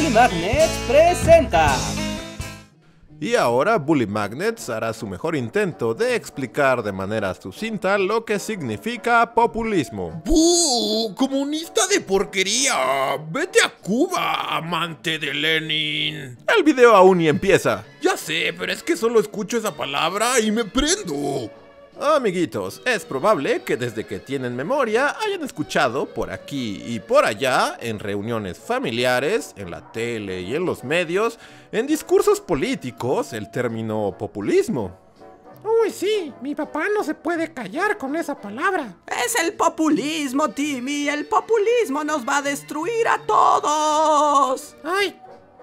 Bully Magnets presenta. Y ahora Bully Magnets hará su mejor intento de explicar de manera sucinta lo que significa populismo. ¡Buh! ¡Comunista de porquería! ¡Vete a Cuba, amante de Lenin! El video aún ni empieza. Ya sé, pero es que solo escucho esa palabra y me prendo. Amiguitos, es probable que desde que tienen memoria hayan escuchado por aquí y por allá, en reuniones familiares, en la tele y en los medios, en discursos políticos, el término populismo. Uy, sí, mi papá no se puede callar con esa palabra. Es el populismo, Timmy. El populismo nos va a destruir a todos. Ay,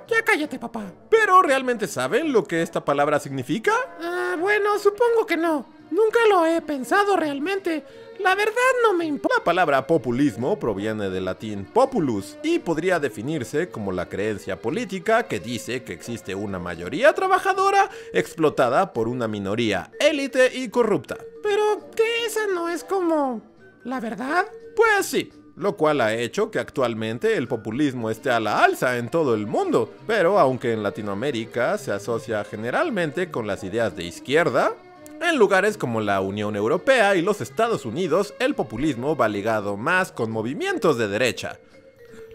ya cállate, papá. ¿Pero realmente saben lo que esta palabra significa? Ah, bueno, supongo que no. Nunca lo he pensado realmente. La verdad no me importa. La palabra populismo proviene del latín populus y podría definirse como la creencia política que dice que existe una mayoría trabajadora explotada por una minoría élite y corrupta. Pero que esa no es como... ¿La verdad? Pues sí, lo cual ha hecho que actualmente el populismo esté a la alza en todo el mundo, pero aunque en Latinoamérica se asocia generalmente con las ideas de izquierda, en lugares como la Unión Europea y los Estados Unidos, el populismo va ligado más con movimientos de derecha.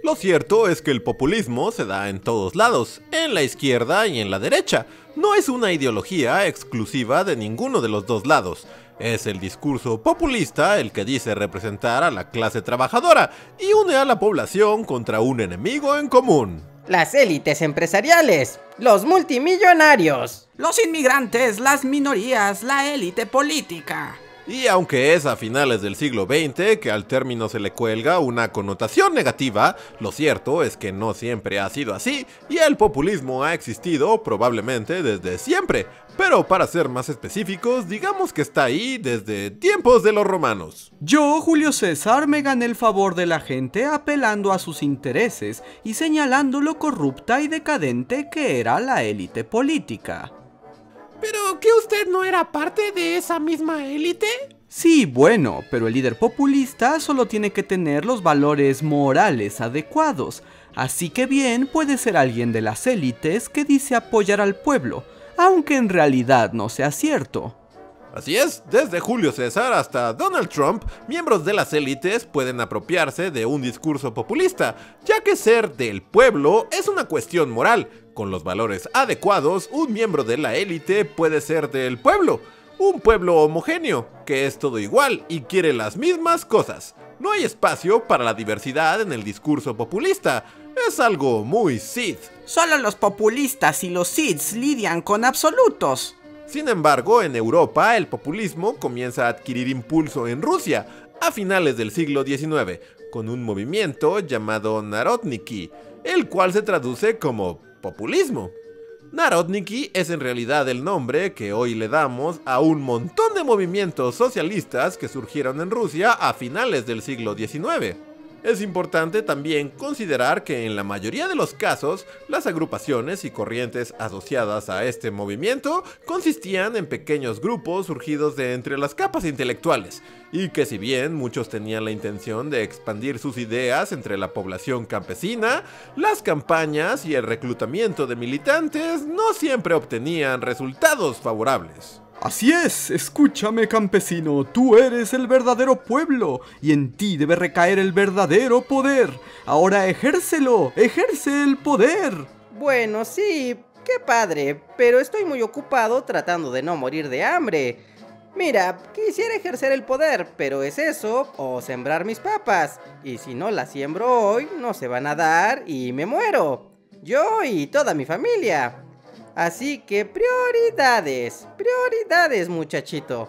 Lo cierto es que el populismo se da en todos lados, en la izquierda y en la derecha. No es una ideología exclusiva de ninguno de los dos lados. Es el discurso populista el que dice representar a la clase trabajadora y une a la población contra un enemigo en común. Las élites empresariales, los multimillonarios, los inmigrantes, las minorías, la élite política. Y aunque es a finales del siglo XX que al término se le cuelga una connotación negativa, lo cierto es que no siempre ha sido así y el populismo ha existido probablemente desde siempre. Pero para ser más específicos, digamos que está ahí desde tiempos de los romanos. Yo, Julio César, me gané el favor de la gente apelando a sus intereses y señalando lo corrupta y decadente que era la élite política. ¿Pero que usted no era parte de esa misma élite? Sí, bueno, pero el líder populista solo tiene que tener los valores morales adecuados, así que bien puede ser alguien de las élites que dice apoyar al pueblo, aunque en realidad no sea cierto. Así es, desde Julio César hasta Donald Trump, miembros de las élites pueden apropiarse de un discurso populista, ya que ser del pueblo es una cuestión moral. Con los valores adecuados, un miembro de la élite puede ser del pueblo, un pueblo homogéneo, que es todo igual y quiere las mismas cosas. No hay espacio para la diversidad en el discurso populista, es algo muy Sith. Solo los populistas y los Siths lidian con absolutos. Sin embargo, en Europa el populismo comienza a adquirir impulso en Rusia a finales del siglo XIX, con un movimiento llamado Narodniki, el cual se traduce como populismo. Narodniki es en realidad el nombre que hoy le damos a un montón de movimientos socialistas que surgieron en Rusia a finales del siglo XIX. Es importante también considerar que en la mayoría de los casos, las agrupaciones y corrientes asociadas a este movimiento consistían en pequeños grupos surgidos de entre las capas intelectuales, y que si bien muchos tenían la intención de expandir sus ideas entre la población campesina, las campañas y el reclutamiento de militantes no siempre obtenían resultados favorables. Así es, escúchame campesino, tú eres el verdadero pueblo y en ti debe recaer el verdadero poder. Ahora ejércelo, ejerce el poder. Bueno, sí, qué padre, pero estoy muy ocupado tratando de no morir de hambre. Mira, quisiera ejercer el poder, pero es eso o sembrar mis papas. Y si no las siembro hoy, no se van a dar y me muero. Yo y toda mi familia. Así que prioridades, prioridades muchachito.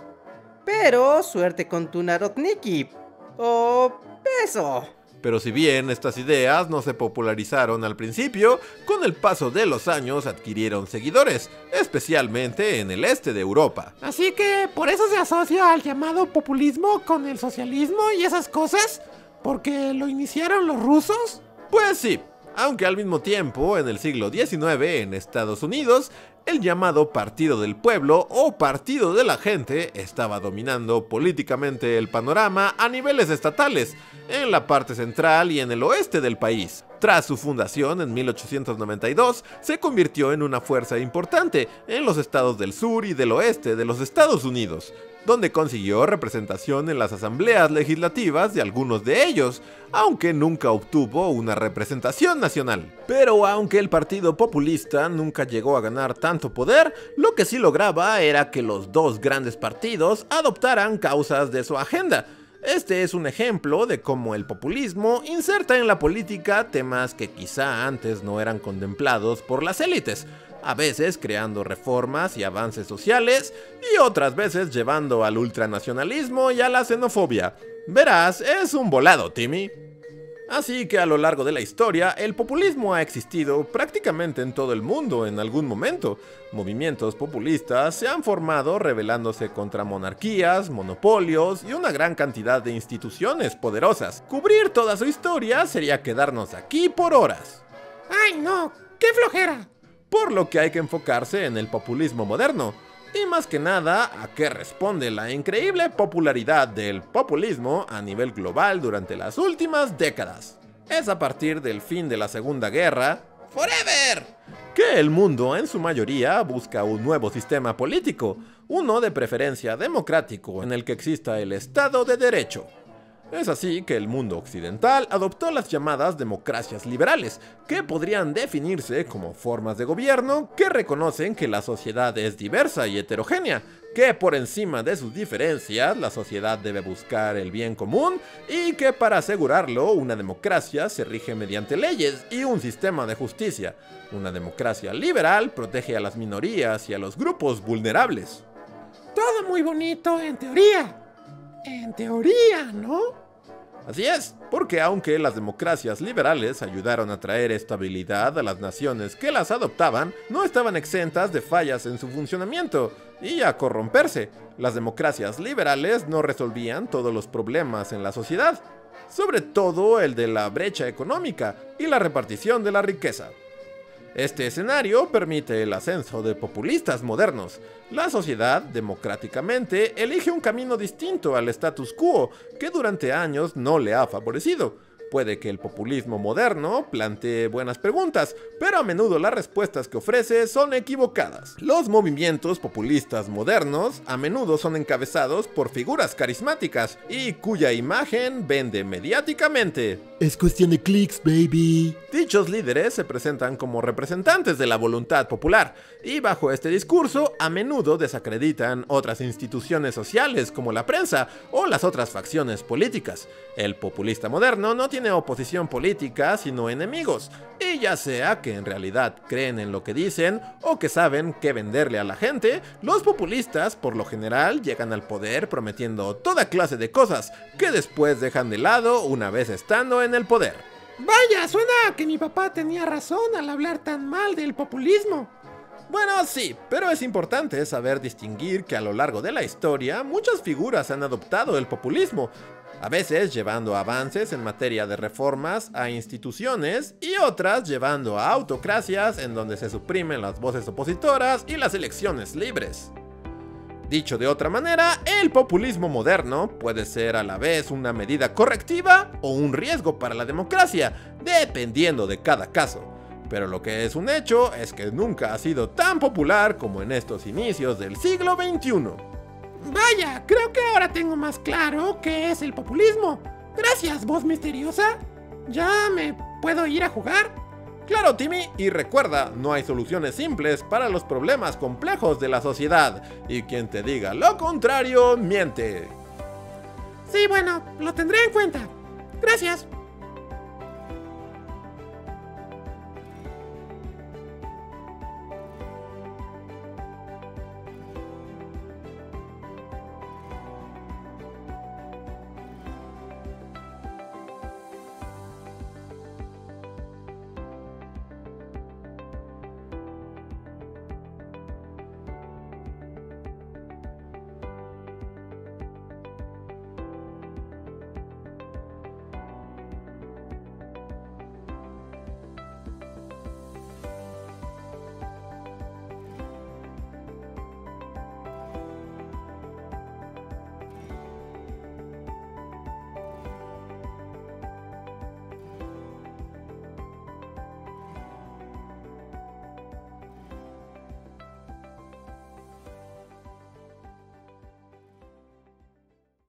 Pero suerte con tu Narodniki. O beso. Pero si bien estas ideas no se popularizaron al principio, con el paso de los años adquirieron seguidores, especialmente en el este de Europa. Así que por eso se asocia al llamado populismo con el socialismo y esas cosas, porque lo iniciaron los rusos. Pues sí, aunque al mismo tiempo, en el siglo XIX, en Estados Unidos, el llamado Partido del Pueblo o Partido de la Gente estaba dominando políticamente el panorama a niveles estatales, en la parte central y en el oeste del país. Tras su fundación en 1892, se convirtió en una fuerza importante en los estados del sur y del oeste de los Estados Unidos, donde consiguió representación en las asambleas legislativas de algunos de ellos, aunque nunca obtuvo una representación nacional. Pero aunque el Partido Populista nunca llegó a ganar tanto poder, lo que sí lograba era que los dos grandes partidos adoptaran causas de su agenda, este es un ejemplo de cómo el populismo inserta en la política temas que quizá antes no eran contemplados por las élites, a veces creando reformas y avances sociales y otras veces llevando al ultranacionalismo y a la xenofobia. Verás, es un volado, Timmy. Así que a lo largo de la historia, el populismo ha existido prácticamente en todo el mundo en algún momento. Movimientos populistas se han formado rebelándose contra monarquías, monopolios y una gran cantidad de instituciones poderosas. Cubrir toda su historia sería quedarnos aquí por horas. ¡Ay, no! ¡Qué flojera! Por lo que hay que enfocarse en el populismo moderno y más que nada a qué responde la increíble popularidad del populismo a nivel global durante las últimas décadas. Es a partir del fin de la Segunda Guerra, Forever, que el mundo en su mayoría busca un nuevo sistema político, uno de preferencia democrático en el que exista el Estado de Derecho. Es así que el mundo occidental adoptó las llamadas democracias liberales, que podrían definirse como formas de gobierno que reconocen que la sociedad es diversa y heterogénea, que por encima de sus diferencias la sociedad debe buscar el bien común y que para asegurarlo una democracia se rige mediante leyes y un sistema de justicia. Una democracia liberal protege a las minorías y a los grupos vulnerables. Todo muy bonito en teoría. En teoría, ¿no? Así es, porque aunque las democracias liberales ayudaron a traer estabilidad a las naciones que las adoptaban, no estaban exentas de fallas en su funcionamiento y a corromperse. Las democracias liberales no resolvían todos los problemas en la sociedad, sobre todo el de la brecha económica y la repartición de la riqueza. Este escenario permite el ascenso de populistas modernos. La sociedad, democráticamente, elige un camino distinto al status quo que durante años no le ha favorecido. Puede que el populismo moderno plantee buenas preguntas, pero a menudo las respuestas que ofrece son equivocadas. Los movimientos populistas modernos a menudo son encabezados por figuras carismáticas y cuya imagen vende mediáticamente. Es cuestión de clics, baby. Dichos líderes se presentan como representantes de la voluntad popular y bajo este discurso a menudo desacreditan otras instituciones sociales como la prensa o las otras facciones políticas. El populista moderno no tiene oposición política sino enemigos, y ya sea que en realidad creen en lo que dicen o que saben qué venderle a la gente, los populistas por lo general llegan al poder prometiendo toda clase de cosas que después dejan de lado una vez estando en el poder. Vaya, suena que mi papá tenía razón al hablar tan mal del populismo. Bueno, sí, pero es importante saber distinguir que a lo largo de la historia muchas figuras han adoptado el populismo, a veces llevando avances en materia de reformas a instituciones y otras llevando a autocracias en donde se suprimen las voces opositoras y las elecciones libres. Dicho de otra manera, el populismo moderno puede ser a la vez una medida correctiva o un riesgo para la democracia, dependiendo de cada caso. Pero lo que es un hecho es que nunca ha sido tan popular como en estos inicios del siglo XXI. Vaya, creo que ahora tengo más claro qué es el populismo. Gracias, voz misteriosa. ¿Ya me puedo ir a jugar? Claro, Timmy, y recuerda, no hay soluciones simples para los problemas complejos de la sociedad, y quien te diga lo contrario, miente. Sí, bueno, lo tendré en cuenta. Gracias.